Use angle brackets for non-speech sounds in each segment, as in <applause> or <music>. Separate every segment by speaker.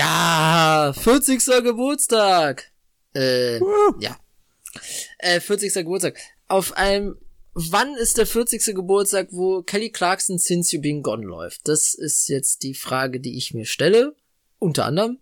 Speaker 1: Ja, 40. Geburtstag. Äh,
Speaker 2: Uh.
Speaker 1: ja. Äh, 40. Geburtstag. Auf einem, wann ist der 40. Geburtstag, wo Kelly Clarkson Since You Been Gone läuft? Das ist jetzt die Frage, die ich mir stelle. Unter anderem.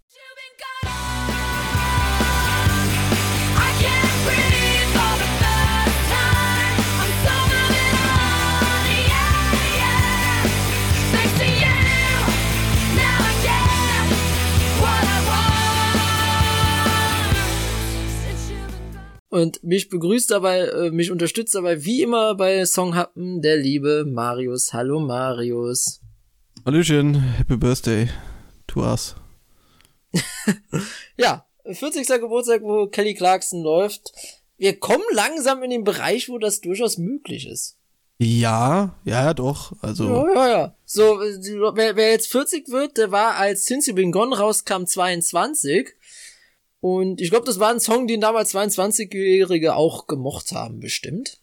Speaker 1: Und mich begrüßt dabei, äh, mich unterstützt dabei, wie immer bei Songhappen, der liebe Marius. Hallo Marius.
Speaker 2: Hallöchen, Happy Birthday to us. <laughs>
Speaker 1: Ja, 40. Geburtstag, wo Kelly Clarkson läuft. Wir kommen langsam in den Bereich, wo das durchaus möglich ist.
Speaker 2: Ja, ja, doch. Also,
Speaker 1: Ja, ja, ja. So, äh, wer, wer jetzt 40 wird, der war, als Since You Been Gone rauskam, 22. Und ich glaube, das war ein Song, den damals 22-Jährige auch gemocht haben, bestimmt.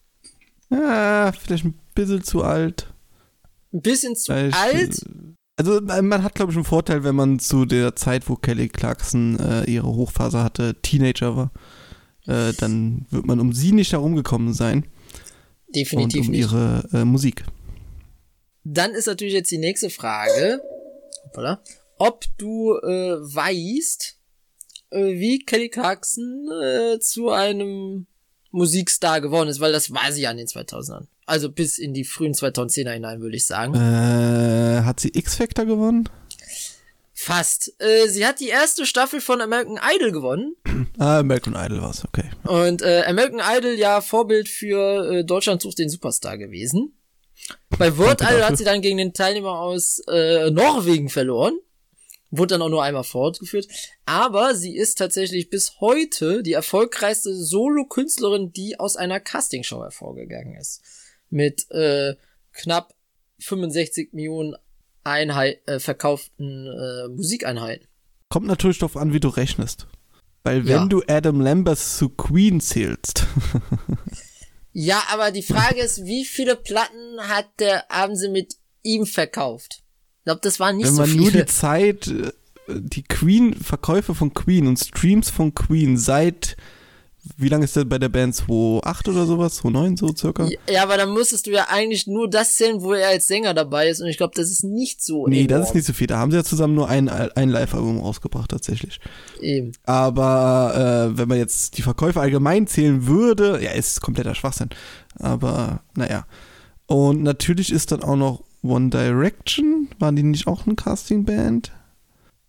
Speaker 2: ja, vielleicht ein bisschen zu alt.
Speaker 1: Ein bisschen zu
Speaker 2: Vielleicht,
Speaker 1: alt.
Speaker 2: Also, man hat, glaube ich, einen Vorteil, wenn man zu der Zeit, wo Kelly Clarkson äh, ihre Hochphase hatte, Teenager war. Äh, dann wird man um sie nicht herumgekommen sein.
Speaker 1: Definitiv
Speaker 2: und um
Speaker 1: nicht.
Speaker 2: ihre äh, Musik.
Speaker 1: Dann ist natürlich jetzt die nächste Frage, hoppala, ob du äh, weißt, äh, wie Kelly Clarkson äh, zu einem Musikstar geworden ist, weil das war sie ja in den 2000ern. Also bis in die frühen 2010er hinein, würde ich sagen.
Speaker 2: Äh, hat sie X-Factor gewonnen?
Speaker 1: Fast. Äh, sie hat die erste Staffel von American Idol gewonnen. <clears throat>
Speaker 2: Ah, American Idol war's, okay.
Speaker 1: Und äh, American Idol ja Vorbild für äh, Deutschland sucht den Superstar gewesen. Bei World Idol hat sie dann gegen den Teilnehmer aus äh, Norwegen verloren. Wurde dann auch nur einmal fortgeführt. Aber sie ist tatsächlich bis heute die erfolgreichste Solo-Künstlerin, die aus einer Castingshow hervorgegangen ist. Mit äh, knapp 65 Millionen Einheit, äh, verkauften äh, Musikeinheiten.
Speaker 2: Kommt natürlich darauf an, wie du rechnest. Weil wenn
Speaker 1: Ja.
Speaker 2: du Adam Lambert zu Queen zählst, <laughs>
Speaker 1: Ja, aber die Frage ist, wie viele Platten hat der Abend mit ihm verkauft? Ich glaube, das waren nicht
Speaker 2: wenn
Speaker 1: so
Speaker 2: man
Speaker 1: viele.
Speaker 2: nur die Zeit, äh, die Queen, Verkäufe von Queen und Streams von Queen seit, wie lange ist der bei der Band? 2.8 oder sowas? 2.9 so circa?
Speaker 1: ja, aber dann müsstest du ja eigentlich nur das zählen, wo er als Sänger dabei ist. Und ich glaube, das ist nicht so.
Speaker 2: Nee, das
Speaker 1: enorm.
Speaker 2: ist nicht so viel. Da haben sie ja zusammen nur ein, ein Live-Album rausgebracht, tatsächlich.
Speaker 1: Eben.
Speaker 2: Aber äh, wenn man jetzt die Verkäufe allgemein zählen würde, ja, ist kompletter Schwachsinn. Aber naja. Und natürlich ist dann auch noch One Direction. Waren die nicht auch eine Casting-Band?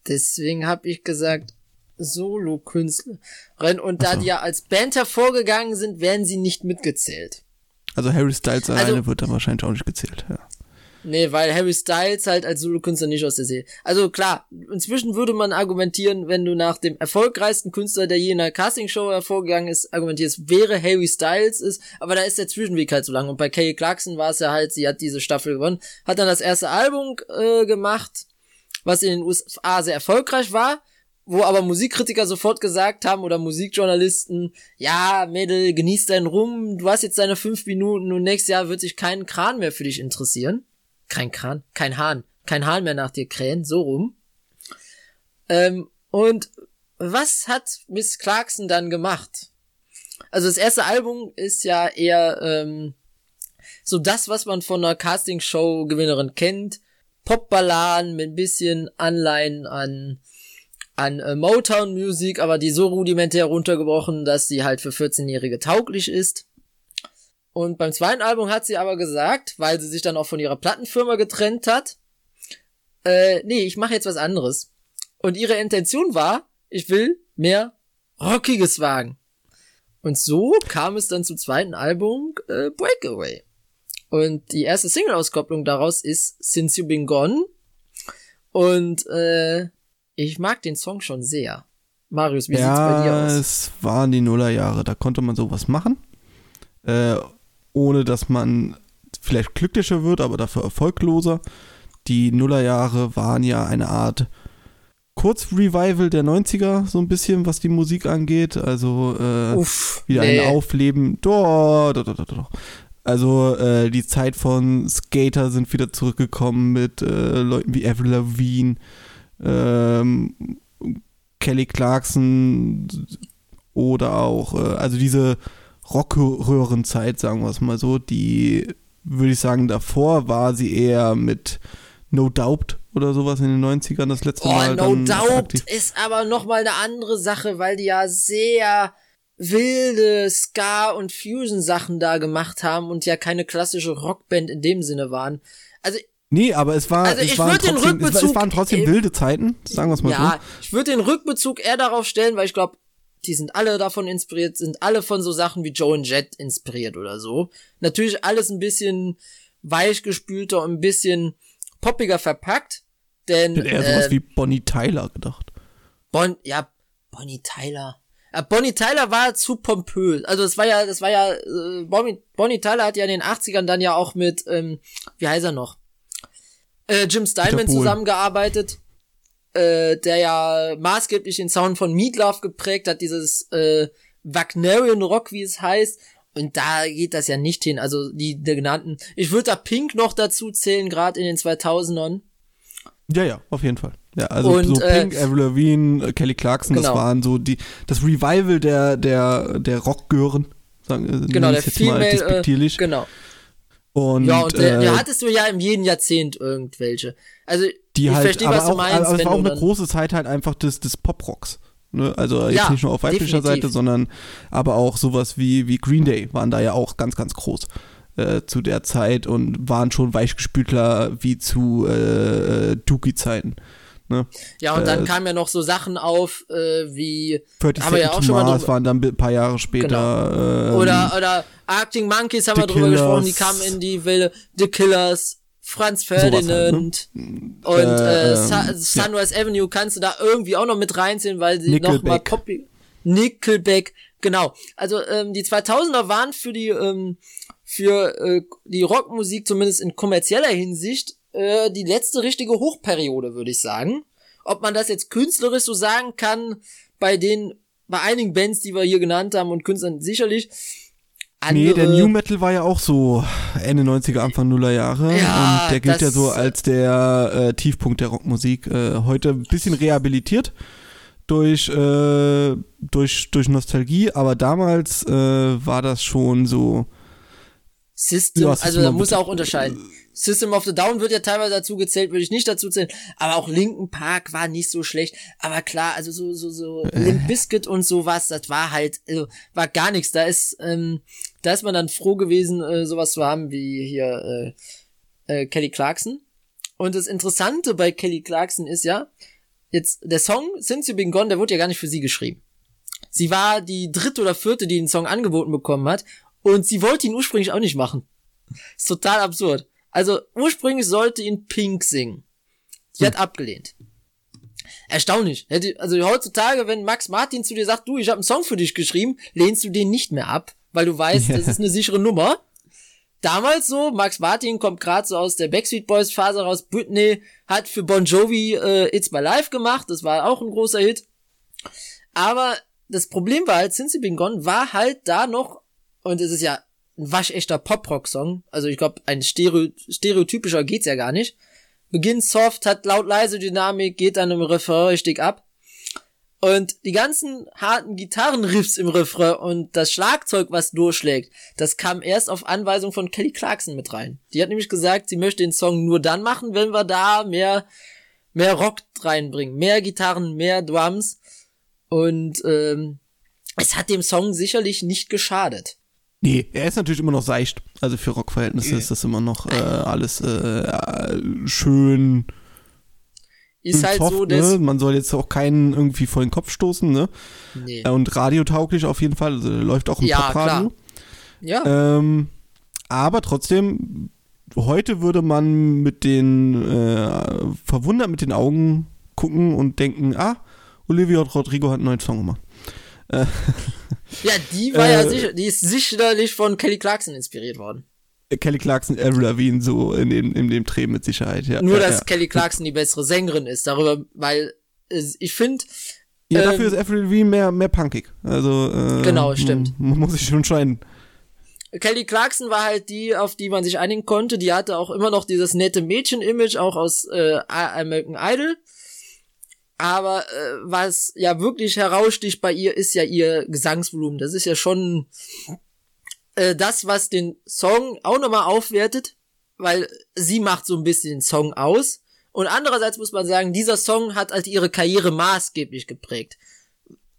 Speaker 1: Deswegen habe ich gesagt, Solo-Künstlerin. Und da
Speaker 2: so.
Speaker 1: die ja als Band hervorgegangen sind, werden sie nicht mitgezählt.
Speaker 2: Also Harry Styles
Speaker 1: Also-
Speaker 2: alleine wird dann wahrscheinlich auch nicht gezählt. Ja.
Speaker 1: Nee, weil Harry Styles halt als Solokünstler nicht aus der Serie. Also klar, inzwischen würde man argumentieren, wenn du nach dem erfolgreichsten Künstler, der je in einer Castingshow hervorgegangen ist, argumentierst, wäre Harry Styles ist, aber da ist der Zwischenweg halt so lang. Und bei Kelly Clarkson war es ja halt, sie hat diese Staffel gewonnen, hat dann das erste Album äh, gemacht, was in den USA sehr erfolgreich war, wo aber Musikkritiker sofort gesagt haben oder Musikjournalisten, ja, Mädel, genieß deinen Rum, du hast jetzt deine fünf Minuten und nächstes Jahr wird sich kein Kran mehr für dich interessieren. Kein Kran, kein Hahn, kein Hahn mehr nach dir krähen, so rum. Ähm, und was hat Miss Clarkson dann gemacht? Also das erste Album ist ja eher ähm, so das, was man von einer Castingshow-Gewinnerin kennt. Popballaden mit ein bisschen Anleihen an an äh, Motown-Musik, aber die so rudimentär runtergebrochen, dass sie halt für 14-Jährige tauglich ist. Und beim zweiten Album hat sie aber gesagt, weil sie sich dann auch von ihrer Plattenfirma getrennt hat, äh, nee, ich mache jetzt was anderes. Und ihre Intention war, ich will mehr Rockiges wagen. Und so kam es dann zum zweiten Album äh, Breakaway. Und die erste Single-Auskopplung daraus ist Since You Been Gone. Und äh, ich mag den Song schon sehr. Marius, wie sieht's bei dir
Speaker 2: Ja,
Speaker 1: aus?
Speaker 2: es waren die Nullerjahre, da konnte man sowas machen. Äh, ohne dass man vielleicht glücklicher wird, aber dafür erfolgloser. Die Nullerjahre waren ja eine Art Kurzrevival der 90er, so ein bisschen, was die Musik angeht. Also äh,
Speaker 1: Uff,
Speaker 2: wieder
Speaker 1: nee.
Speaker 2: ein Aufleben. Doch, doch, doch, doch. Also äh, die Zeit von Skater sind wieder zurückgekommen mit äh, Leuten wie Avril Lavigne. Ähm, Kelly Clarkson oder auch, äh, also diese Rockröhrenzeit, sagen wir es mal so, die würde ich sagen, davor war sie eher mit No Doubt oder sowas in den 90ern das letzte
Speaker 1: Oh,
Speaker 2: Mal.
Speaker 1: No Doubt
Speaker 2: aktiv.
Speaker 1: ist aber nochmal eine andere Sache, weil die ja sehr wilde Ska- und Fusion-Sachen da gemacht haben und ja keine klassische Rockband in dem Sinne waren. Also,
Speaker 2: Nee, aber es war,
Speaker 1: Also
Speaker 2: es
Speaker 1: ich
Speaker 2: waren trotzdem, es, war- es waren trotzdem wilde Zeiten, sagen wir es mal
Speaker 1: ja, ich würde den Rückbezug eher darauf stellen, weil ich glaube, die sind alle davon inspiriert, sind alle von so Sachen wie Joe and Jet inspiriert oder so. Natürlich alles ein bisschen weichgespülter und ein bisschen poppiger verpackt, denn
Speaker 2: so. Eher sowas
Speaker 1: äh,
Speaker 2: wie Bonnie Tyler gedacht.
Speaker 1: Bon, ja, Bonnie Tyler. Ja, Bonnie Tyler war zu pompös. Also das war ja, das war ja, äh, Bonnie, Bonnie Tyler hat ja in den 80ern dann ja auch mit, ähm, wie heißt er noch? Äh, Jim Steinman zusammengearbeitet, äh, der ja maßgeblich den Sound von Meatloaf geprägt hat, dieses äh, Wagnerian Rock, wie es heißt. Und da geht das ja nicht hin. Also die, die genannten. Ich würde da Pink noch dazu zählen, gerade in den 2000ern.
Speaker 2: Ja, ja, auf jeden Fall. Ja, also
Speaker 1: Und,
Speaker 2: so
Speaker 1: äh,
Speaker 2: Pink, Avril Lavigne, äh, Kelly Clarkson, das
Speaker 1: Genau.
Speaker 2: waren so die, das Revival der, der, der Rockgören, sagen äh,
Speaker 1: Genau, der
Speaker 2: jetzt mal
Speaker 1: Female. Äh,
Speaker 2: despektierlich.
Speaker 1: genau.
Speaker 2: Und,
Speaker 1: Ja, und äh,
Speaker 2: äh,
Speaker 1: da hattest du ja im jeden Jahrzehnt irgendwelche. Also,
Speaker 2: die
Speaker 1: ich
Speaker 2: halt,
Speaker 1: verstehe, was du
Speaker 2: auch,
Speaker 1: meinst,
Speaker 2: aber es war auch
Speaker 1: du
Speaker 2: eine große Zeit halt einfach des, des Pop-Rocks. Ne? Also jetzt
Speaker 1: Ja,
Speaker 2: nicht nur auf weiblicher
Speaker 1: definitiv.
Speaker 2: Seite, sondern aber auch sowas wie, wie Green Day waren da ja auch ganz, ganz groß äh, zu der Zeit und waren schon weichgespülter wie zu äh, äh, Dookie-Zeiten. Ne?
Speaker 1: Ja, und dann
Speaker 2: äh,
Speaker 1: kamen ja noch so Sachen auf, äh, wie,
Speaker 2: 30
Speaker 1: Haben wir ja auch schon mal drüber-
Speaker 2: waren dann ein paar Jahre später. ähm,
Speaker 1: oder, oder Arctic Monkeys haben
Speaker 2: The
Speaker 1: wir drüber gesprochen, die
Speaker 2: Killers.
Speaker 1: kamen in die Wilde, The Killers, Franz
Speaker 2: halt, ne?
Speaker 1: Ferdinand und
Speaker 2: Äh,
Speaker 1: äh, Sa
Speaker 2: ähm,
Speaker 1: Sunrise Avenue kannst du da irgendwie auch noch mit reinziehen, weil sie
Speaker 2: Nickelback.
Speaker 1: noch mal poppy, Nickelback, genau. Also ähm, die 2000er waren für die ähm, für äh, die Rockmusik zumindest in kommerzieller Hinsicht äh, die letzte richtige Hochperiode, würde ich sagen. Ob man das jetzt künstlerisch so sagen kann, bei den bei einigen Bands, die wir hier genannt haben und Künstlern sicherlich.
Speaker 2: Nee, der
Speaker 1: Andere-
Speaker 2: New Metal war ja auch so Ende 90er, Anfang Nuller Jahre.
Speaker 1: Ja,
Speaker 2: und der gilt ja so als der äh, Tiefpunkt der Rockmusik. Äh, heute ein bisschen rehabilitiert durch, äh, durch, durch Nostalgie, aber damals äh, war das schon so.
Speaker 1: System,
Speaker 2: Ja,
Speaker 1: also da muss er auch unterscheiden. System of the Down wird ja teilweise dazu gezählt, würde ich nicht dazu zählen, aber auch Linken Park war nicht so schlecht, aber klar, also so so so
Speaker 2: Äh.
Speaker 1: Limp Bizkit und sowas, das war halt also, war gar nichts, da ist ähm, da ist man dann froh gewesen, äh, sowas zu haben wie hier äh, äh, Kelly Clarkson. Und das Interessante bei Kelly Clarkson ist ja, jetzt der Song Since You Been Gone, der wurde ja gar nicht für sie geschrieben. Sie war die dritte oder vierte, die den Song angeboten bekommen hat. Und sie wollte ihn ursprünglich auch nicht machen. Ist total absurd. Also ursprünglich sollte ihn Pink singen. Die hat abgelehnt. Erstaunlich. Also heutzutage, wenn Max Martin zu dir sagt, du, ich habe einen Song für dich geschrieben, lehnst du den nicht mehr ab, weil du weißt, das ist eine sichere Nummer. Damals so, Max Martin kommt gerade so aus der Backstreet Boys Phase raus. Britney hat für Bon Jovi äh, It's My Life gemacht, das war auch ein großer Hit. Aber das Problem war halt, Since You Been Gone war halt da noch, und es ist ja ein waschechter Pop-Rock-Song, also ich glaube, ein Stereo stereotypischer geht's ja gar nicht. Beginnt soft, hat laut-leise Dynamik, geht dann im Refrain richtig ab. Und die ganzen harten Gitarrenriffs im Refrain und das Schlagzeug, was durchschlägt, das kam erst auf Anweisung von Kelly Clarkson mit rein. Die hat nämlich gesagt, sie möchte den Song nur dann machen, wenn wir da mehr, mehr Rock reinbringen. Mehr Gitarren, mehr Drums. Und ähm, es hat dem Song sicherlich nicht geschadet.
Speaker 2: Nee, er ist natürlich immer noch seicht. Also für Rockverhältnisse ist das immer noch äh, alles äh, schön.
Speaker 1: Ist halt
Speaker 2: soft,
Speaker 1: so, dass.
Speaker 2: ne? Man soll jetzt auch keinen irgendwie vor den Kopf stoßen, ne?
Speaker 1: Nee.
Speaker 2: Äh, Und radiotauglich auf jeden Fall. Also läuft auch im
Speaker 1: Ja,
Speaker 2: Popradio.
Speaker 1: Ja.
Speaker 2: Ähm, aber trotzdem, heute würde man mit den äh, verwundert mit den Augen gucken und denken, ah, Olivia Rodrigo hat einen neuen Song gemacht. <laughs>
Speaker 1: Ja, die war ja
Speaker 2: äh,
Speaker 1: sicher, die ist sicherlich von Kelly Clarkson inspiriert worden.
Speaker 2: Kelly Clarkson, Avril Lavigne so in dem, in dem Dreh mit Sicherheit, ja.
Speaker 1: Nur,
Speaker 2: ja,
Speaker 1: dass
Speaker 2: ja.
Speaker 1: Kelly Clarkson die bessere Sängerin ist, darüber, weil es- ich finde,
Speaker 2: Ja,
Speaker 1: ähm,
Speaker 2: dafür ist Avril Lavigne mehr, mehr punkig. Also, äh,
Speaker 1: Genau, stimmt.
Speaker 2: Man, <laughs> man muss sich schon entscheiden.
Speaker 1: Kelly Clarkson war halt die, auf die man sich einigen konnte. Die hatte auch immer noch dieses nette Mädchen-Image, auch aus äh, American Idol. Aber äh, was ja wirklich heraussticht bei ihr, ist ja ihr Gesangsvolumen. Das ist ja schon äh, das, was den Song auch nochmal aufwertet, weil sie macht so ein bisschen den Song aus. Und andererseits muss man sagen, dieser Song hat halt ihre Karriere maßgeblich geprägt.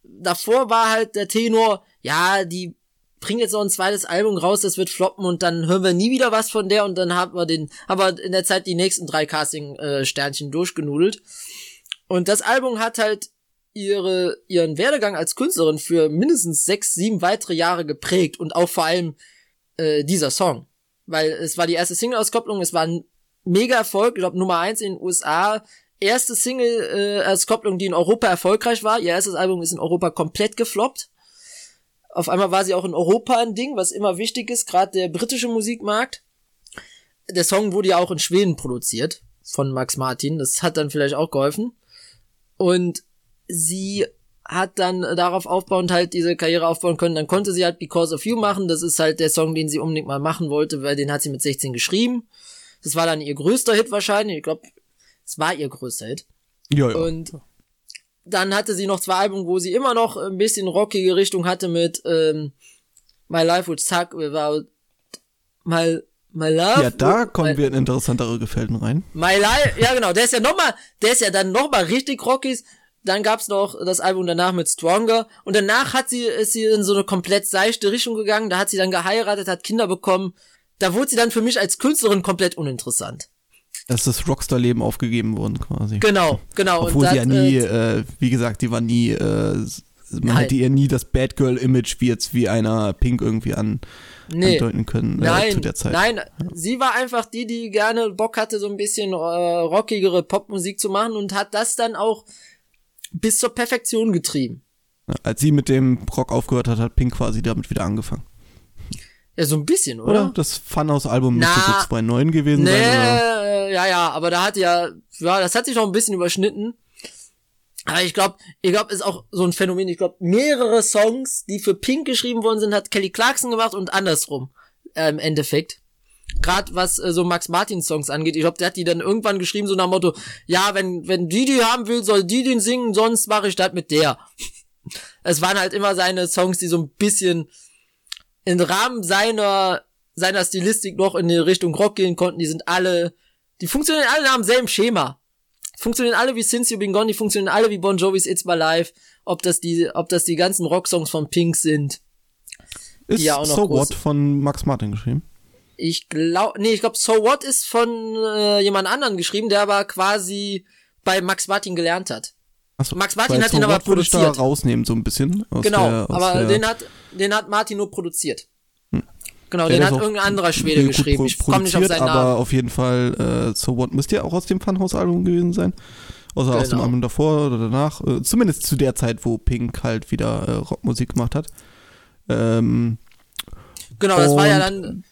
Speaker 1: Davor war halt der Tenor, ja, die bringt jetzt noch ein zweites Album raus, das wird floppen und dann hören wir nie wieder was von der und dann haben wir den, haben wir in der Zeit die nächsten drei Casting-Sternchen durchgenudelt. Und das Album hat halt ihre, ihren Werdegang als Künstlerin für mindestens sechs, sieben weitere Jahre geprägt und auch vor allem äh, dieser Song. Weil es war die erste Single-Auskopplung, es war ein mega Erfolg, ich glaube Nummer eins in den USA, erste Single-Auskopplung, die in Europa erfolgreich war. Ihr erstes Album ist in Europa komplett gefloppt. Auf einmal war sie auch in Europa ein Ding, was immer wichtig ist, gerade der britische Musikmarkt. Der Song wurde ja auch in Schweden produziert von Max Martin, das hat dann vielleicht auch geholfen. Und sie hat dann darauf aufbauend halt diese Karriere aufbauen können. Dann konnte sie halt Because of You machen. Das ist halt der Song, den sie unbedingt mal machen wollte, weil den hat sie mit 16 geschrieben. Das war dann ihr größter Hit wahrscheinlich. Ich glaube, es war ihr größter Hit.
Speaker 2: Ja, ja.
Speaker 1: Und dann hatte sie noch zwei Alben, wo sie immer noch ein bisschen rockige Richtung hatte mit ähm, My Life Would Suck Without My, my Love.
Speaker 2: ja, da
Speaker 1: my,
Speaker 2: kommen wir in interessantere Gefilden rein.
Speaker 1: My Life, ja genau, der ist ja nochmal, der ist ja dann nochmal richtig rockig. Dann gab's noch das Album danach mit Stronger und danach hat sie, ist sie in so eine komplett seichte Richtung gegangen, da hat sie dann geheiratet, hat Kinder bekommen. Da wurde sie dann für mich als Künstlerin komplett uninteressant.
Speaker 2: Das ist das Rockstar-Leben aufgegeben worden quasi.
Speaker 1: Genau, genau.
Speaker 2: Obwohl
Speaker 1: und
Speaker 2: sie ja
Speaker 1: das,
Speaker 2: nie,
Speaker 1: äh,
Speaker 2: äh, wie gesagt, die war nie, äh, man
Speaker 1: Nein.
Speaker 2: hätte ihr nie das Bad Girl-Image wie jetzt wie einer Pink irgendwie an,
Speaker 1: nee.
Speaker 2: andeuten können äh,
Speaker 1: Nein,
Speaker 2: zu der Zeit.
Speaker 1: nein, sie war einfach die, die gerne Bock hatte, so ein bisschen äh, rockigere Popmusik zu machen und hat das dann auch bis zur Perfektion getrieben.
Speaker 2: Ja, Als sie mit dem Rock aufgehört hat, hat Pink quasi damit wieder angefangen.
Speaker 1: Ja, so ein bisschen,
Speaker 2: Oder?
Speaker 1: oder?
Speaker 2: Das Funhouse-Album müsste so 2009 gewesen
Speaker 1: Nee,
Speaker 2: sein. Oder?
Speaker 1: äh, ja, ja, aber da hat ja, ja, das hat sich noch ein bisschen überschnitten. Aber ich glaube, ich glaube, ist auch so ein Phänomen. Ich glaube, mehrere Songs, die für Pink geschrieben worden sind, hat Kelly Clarkson gemacht und andersrum äh, im Endeffekt. Gerade was äh, so Max Martin Songs angeht, ich glaube, der hat die dann irgendwann geschrieben so nach dem Motto, ja, wenn wenn die die haben will, soll die den singen, sonst mache ich das mit der. es waren halt immer seine Songs, die so ein bisschen im Rahmen seiner seiner Stilistik noch in die Richtung Rock gehen konnten. Die sind alle, die funktionieren alle nach demselben Schema. Funktionieren alle wie Since You Been Gone, die funktionieren alle wie Bon Jovi's It's My Life. Ob das die, ob das die ganzen Rocksongs von Pink sind.
Speaker 2: Ist
Speaker 1: ja auch noch
Speaker 2: So What von Max Martin geschrieben.
Speaker 1: Ich glaube, nee, ich glaube, So What ist von äh, jemand anderen geschrieben, der aber quasi bei Max Martin gelernt hat.
Speaker 2: Achso,
Speaker 1: Max Martin hat
Speaker 2: so
Speaker 1: ihn aber
Speaker 2: What würde ich da
Speaker 1: produziert.
Speaker 2: rausnehmen, so ein bisschen.
Speaker 1: Genau,
Speaker 2: der,
Speaker 1: aber
Speaker 2: der,
Speaker 1: den hat, den hat Martin nur produziert. Genau,
Speaker 2: Ja,
Speaker 1: den
Speaker 2: der
Speaker 1: hat irgendein anderer Schwede geschrieben. Ich komme nicht auf seinen
Speaker 2: aber
Speaker 1: Namen.
Speaker 2: auf jeden Fall, äh, So What müsste ja auch aus dem Funhouse-Album gewesen sein. Außer aus dem
Speaker 1: Genau.
Speaker 2: Album davor oder danach. Äh, zumindest zu der Zeit, wo Pink halt wieder äh, Rockmusik gemacht hat. Ähm,
Speaker 1: Genau, das war ja dann,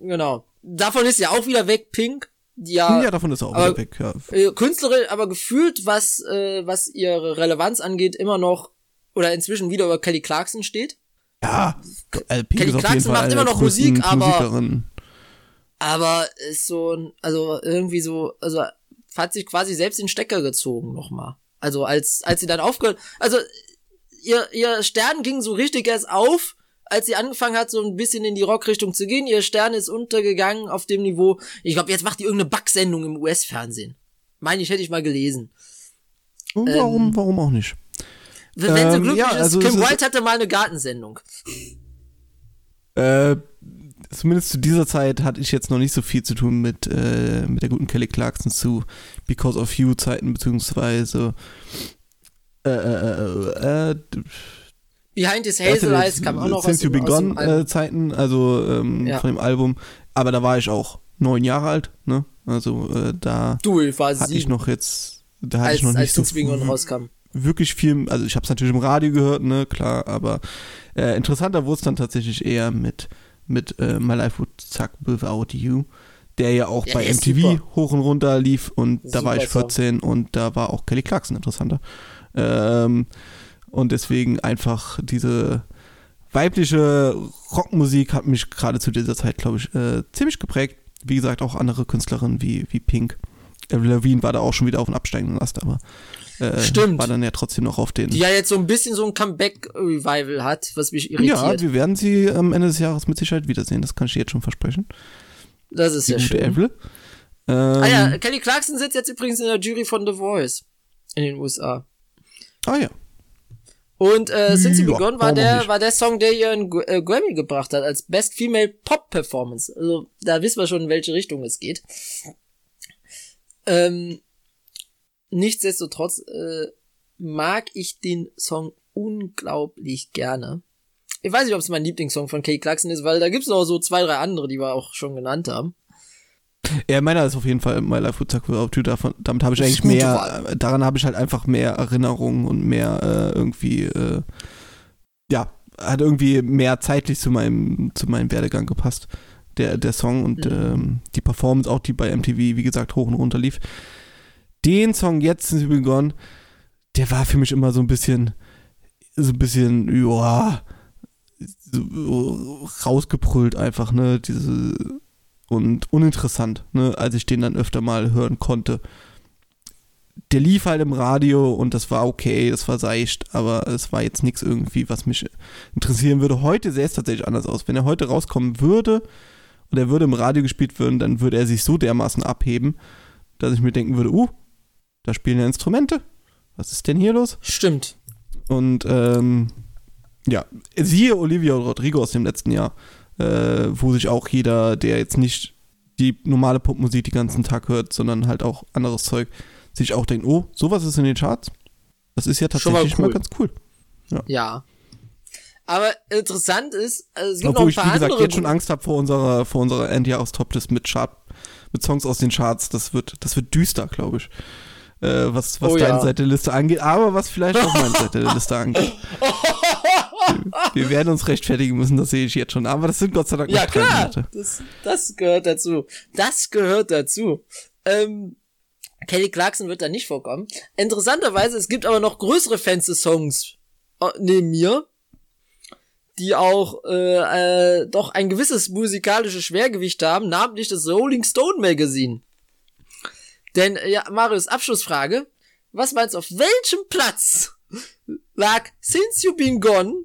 Speaker 1: genau. Davon ist ja auch wieder weg, Pink. Ja,
Speaker 2: ja, davon ist er auch
Speaker 1: aber-
Speaker 2: wieder weg. Ja.
Speaker 1: äh, Künstlerin, aber gefühlt, was, äh, was ihre Relevanz angeht, immer noch, oder inzwischen wieder über Kelly Clarkson steht.
Speaker 2: Ja, äh,
Speaker 1: Kelly Clarkson macht immer noch Musik, aber-
Speaker 2: Musikerin.
Speaker 1: Aber ist so, ein- also irgendwie so, also hat sich quasi selbst den Stecker gezogen nochmal. Also als, als sie dann aufgehört, also ihr, ihr Stern ging so richtig erst auf, als sie angefangen hat, so ein bisschen in die Rockrichtung zu gehen. Ihr Stern ist untergegangen auf dem Niveau. Ich glaube, jetzt macht die irgendeine Backsendung im US-Fernsehen. Meine ich, hätte ich mal gelesen.
Speaker 2: Und warum, warum auch nicht?
Speaker 1: Wenn, wenn sie
Speaker 2: Ähm,
Speaker 1: glücklich
Speaker 2: ja, also
Speaker 1: ist, Kim White hatte mal eine Gartensendung.
Speaker 2: Äh, zumindest zu dieser Zeit hatte ich jetzt noch nicht so viel zu tun mit, äh, mit der guten Kelly Clarkson zu Because of You Zeiten, beziehungsweise äh, äh, äh, äh,
Speaker 1: Behind His Hazel Eyes kam auch noch
Speaker 2: Since
Speaker 1: aus
Speaker 2: You
Speaker 1: dem,
Speaker 2: Been Gone äh, Zeiten, also ähm,
Speaker 1: Ja.
Speaker 2: von dem Album. Aber da war ich auch neun Jahre alt, ne? Also äh, da
Speaker 1: Du, ich
Speaker 2: hatte ich noch jetzt, da hatte
Speaker 1: als,
Speaker 2: ich noch
Speaker 1: als
Speaker 2: nicht so
Speaker 1: Since You Been Gone rauskam.
Speaker 2: Wirklich viel, also ich habe es natürlich im Radio gehört, ne, klar, aber äh, interessanter wurde es dann tatsächlich eher mit, mit äh, My Life Would Suck Without You, der ja auch
Speaker 1: Ja,
Speaker 2: bei MTV
Speaker 1: super.
Speaker 2: hoch und runter lief und da war ich
Speaker 1: Song.
Speaker 2: 14 und da war auch Kelly Clarkson interessanter. Ähm, und deswegen einfach diese weibliche Rockmusik hat mich gerade zu dieser Zeit, glaube ich, äh, ziemlich geprägt. Wie gesagt, auch andere Künstlerinnen wie, wie Pink. Lavigne war da auch schon wieder auf dem absteigenden Ast, aber äh,
Speaker 1: Stimmt.
Speaker 2: war dann ja trotzdem noch auf den.
Speaker 1: Die ja jetzt so ein bisschen so ein Comeback-Revival hat, was mich
Speaker 2: ja,
Speaker 1: irritiert.
Speaker 2: wir werden sie am Ende des Jahres mit Sicherheit wiedersehen. Das kann ich dir jetzt schon versprechen.
Speaker 1: das ist
Speaker 2: Die
Speaker 1: ja schön.
Speaker 2: Avril. Ähm,
Speaker 1: Ah ja, Kelly Clarkson sitzt jetzt übrigens in der Jury von The Voice in den USA.
Speaker 2: ah ja.
Speaker 1: Und äh, Since You
Speaker 2: Ja,
Speaker 1: Begun war der, war der Song, der ihr einen äh, Grammy gebracht hat, als Best Female Pop Performance. Also, da wissen wir schon, in welche Richtung es geht. Ähm, nichtsdestotrotz äh, mag ich den Song unglaublich gerne. Ich weiß nicht, ob es mein Lieblingssong von Kelly Clarkson ist, weil da gibt's noch so zwei, drei andere, die wir auch schon genannt haben.
Speaker 2: Ja, meiner ist auf jeden Fall My Life with Sakura Up To. Davon, damit habe ich eigentlich mehr,
Speaker 1: Wahl.
Speaker 2: äh, daran habe ich halt einfach mehr Erinnerungen und mehr äh, irgendwie, äh, ja, hat irgendwie mehr zeitlich zu meinem, zu meinem Werdegang gepasst. Der, der Song und
Speaker 1: Mhm.
Speaker 2: ähm, die Performance auch, die bei MTV, wie gesagt, hoch und runter lief. Den Song jetzt sind sie begonnen, der war für mich immer so ein bisschen, so ein bisschen, ja, so rausgebrüllt einfach, ne, diese, und uninteressant, ne, als ich den dann öfter mal hören konnte. Der lief halt im Radio und das war okay, das war seicht, aber es war jetzt nichts irgendwie, was mich interessieren würde. Heute sähe es tatsächlich anders aus. Wenn er heute rauskommen würde und er würde im Radio gespielt werden, dann würde er sich so dermaßen abheben, dass ich mir denken würde, uh, da spielen ja Instrumente. Was ist denn hier los?
Speaker 1: Stimmt.
Speaker 2: Und ähm, ja, siehe Olivia Rodrigo aus dem letzten Jahr, äh, wo sich auch jeder, der jetzt nicht die normale Popmusik den ganzen Tag hört, sondern halt auch anderes Zeug, sich auch denkt, oh, sowas ist in den Charts. Das ist ja
Speaker 1: Schon mal
Speaker 2: tatsächlich mal,
Speaker 1: cool.
Speaker 2: ganz cool.
Speaker 1: Ja. Aber interessant ist, also es gibt
Speaker 2: Obwohl
Speaker 1: noch
Speaker 2: ich,
Speaker 1: ein
Speaker 2: wie
Speaker 1: paar
Speaker 2: gesagt,
Speaker 1: andere.
Speaker 2: jetzt schon Angst habe vor unserer, vor unserer Endjahres-Toplist mit Chart, mit Songs aus den Charts. Das wird, das wird düster, glaube ich. Äh, was was
Speaker 1: Oh
Speaker 2: deine
Speaker 1: ja.
Speaker 2: Seite der Liste angeht, aber was vielleicht auch meine Seite der Liste angeht. <laughs> Wir werden uns rechtfertigen müssen, das sehe ich jetzt schon. Aber das sind Gott sei Dank
Speaker 1: Ja, klar. Das, das gehört dazu. Das gehört dazu. Ähm, Kelly Clarkson wird da nicht vorkommen. Interessanterweise, es gibt aber noch größere Fans des Songs äh, neben mir, die auch äh, äh, doch ein gewisses musikalisches Schwergewicht haben, namentlich das Rolling Stone Magazine. Denn, äh, ja, Marius, Abschlussfrage. Was meinst du, auf welchem Platz lag Since You Been Gone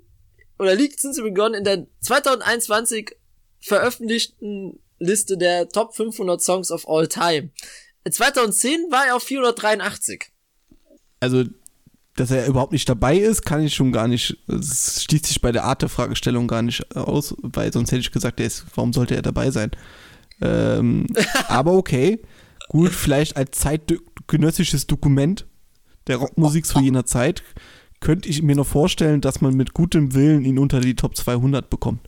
Speaker 1: oder liegt Since You Been Gone in der 2021 veröffentlichten Liste der Top 500 Songs of All Time? 2010 war er auf 483.
Speaker 2: Also, dass er überhaupt nicht dabei ist, kann ich schon gar nicht, es schließt sich bei der Art der Fragestellung gar nicht aus, weil sonst hätte ich gesagt, der ist, warum sollte er dabei sein? Ähm, <laughs> aber okay, gut, vielleicht als zeitgenössisches Dokument der Rockmusik zu jener Zeit könnte ich mir noch vorstellen, dass man mit gutem Willen ihn unter die Top 200 bekommt.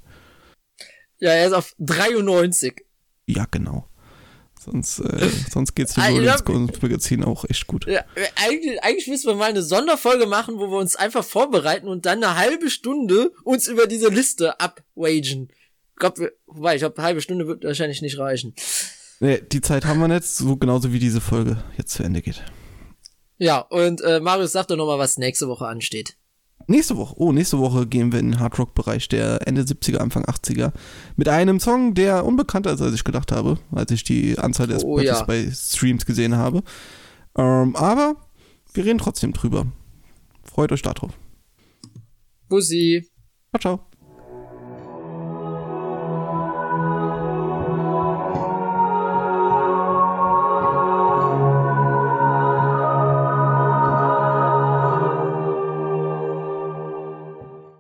Speaker 1: Ja, er ist auf 93.
Speaker 2: Ja, genau. Sonst, äh, <laughs> sonst geht's dem
Speaker 1: Ah,
Speaker 2: Magazin auch echt gut.
Speaker 1: Ja, äh, eigentlich, eigentlich müssen wir mal eine Sonderfolge machen, wo wir uns einfach vorbereiten und dann eine halbe Stunde uns über diese Liste abwagen. Wir, wobei, ich glaube, eine halbe Stunde wird wahrscheinlich nicht reichen.
Speaker 2: Nee, die Zeit haben wir nicht, so genauso wie diese Folge jetzt zu Ende geht.
Speaker 1: Ja, und äh, Marius, sag doch noch mal, was nächste Woche ansteht.
Speaker 2: Nächste Woche, oh, nächste Woche gehen wir in den Hardrock-Bereich der Ende 70er, Anfang 80er mit einem Song, der unbekannter ist, als ich gedacht habe, als ich die Anzahl der
Speaker 1: Oh, ja.
Speaker 2: bei Streams gesehen habe. Ähm, aber wir reden trotzdem drüber. Freut euch darauf.
Speaker 1: Bussi.
Speaker 2: Ciao, ciao.